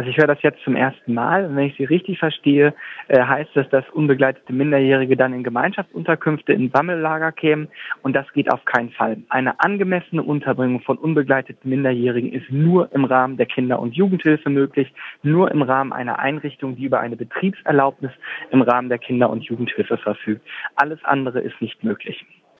Also ich höre das jetzt zum ersten Mal. Wenn ich Sie richtig verstehe, äh, heißt das, dass unbegleitete Minderjährige dann in Gemeinschaftsunterkünfte in Sammellager kämen und das geht auf keinen Fall. Eine angemessene Unterbringung von unbegleiteten Minderjährigen ist nur im Rahmen der Kinder- und Jugendhilfe möglich, nur im Rahmen einer Einrichtung, die über eine Betriebserlaubnis im Rahmen der Kinder- und Jugendhilfe verfügt. Alles andere ist nicht möglich.